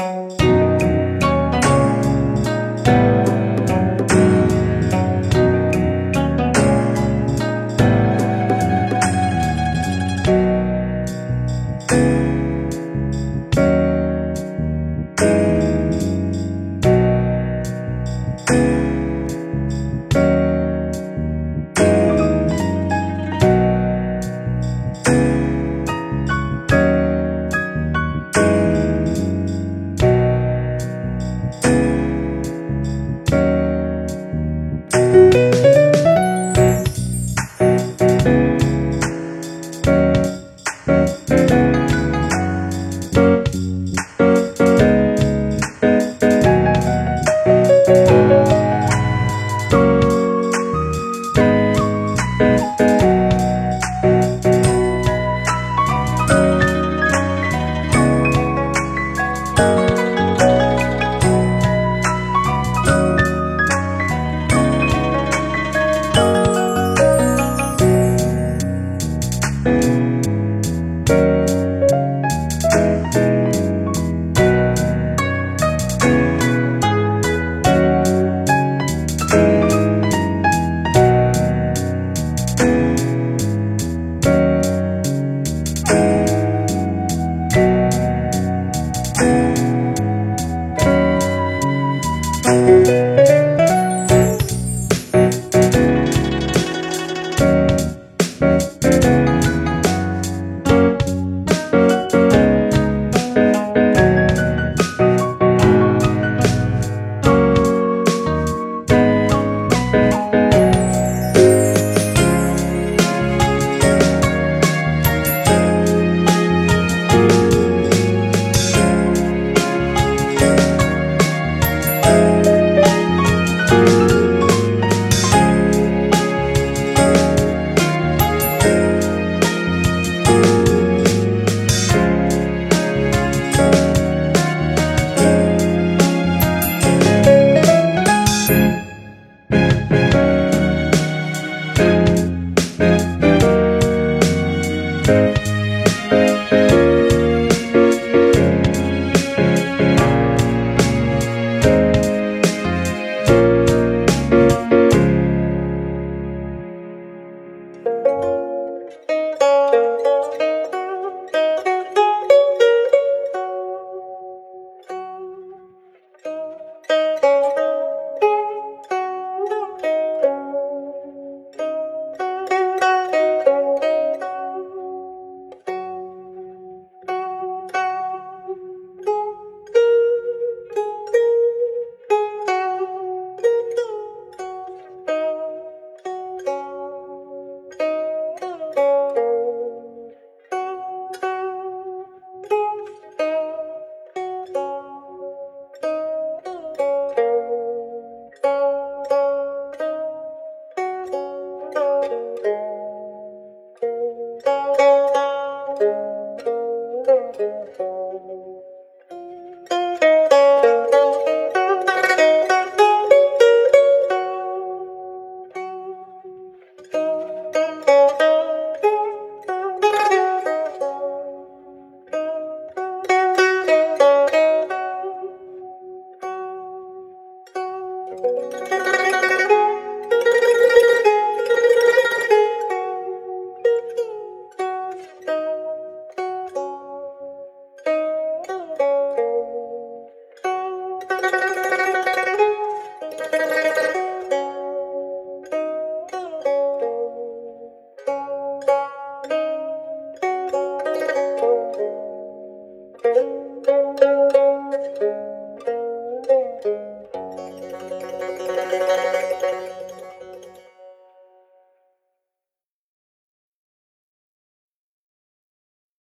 Música